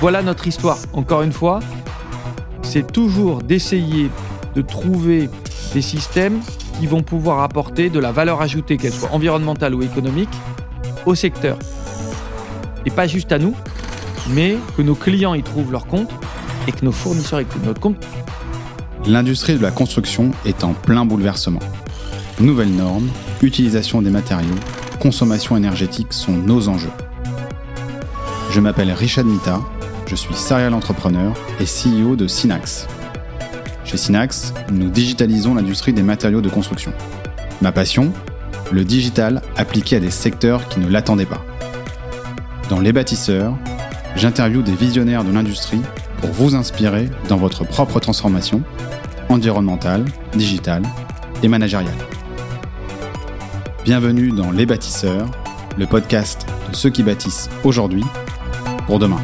Voilà notre histoire. Encore une fois, c'est toujours d'essayer de trouver des systèmes qui vont pouvoir apporter de la valeur ajoutée, qu'elle soit environnementale ou économique, au secteur. Et pas juste à nous, mais que nos clients y trouvent leur compte et que nos fournisseurs y trouvent notre compte. L'industrie de la construction est en plein bouleversement. Nouvelles normes, utilisation des matériaux, consommation énergétique sont nos enjeux. Je m'appelle Richard Mita, je suis serial entrepreneur et CEO de Synax. Chez Synax, nous digitalisons l'industrie des matériaux de construction. Ma passion Le digital appliqué à des secteurs qui ne l'attendaient pas. Dans Les bâtisseurs, j'interviewe des visionnaires de l'industrie pour vous inspirer dans votre propre transformation environnementale, digitale et managériale. Bienvenue dans Les bâtisseurs, le podcast de ceux qui bâtissent aujourd'hui pour demain.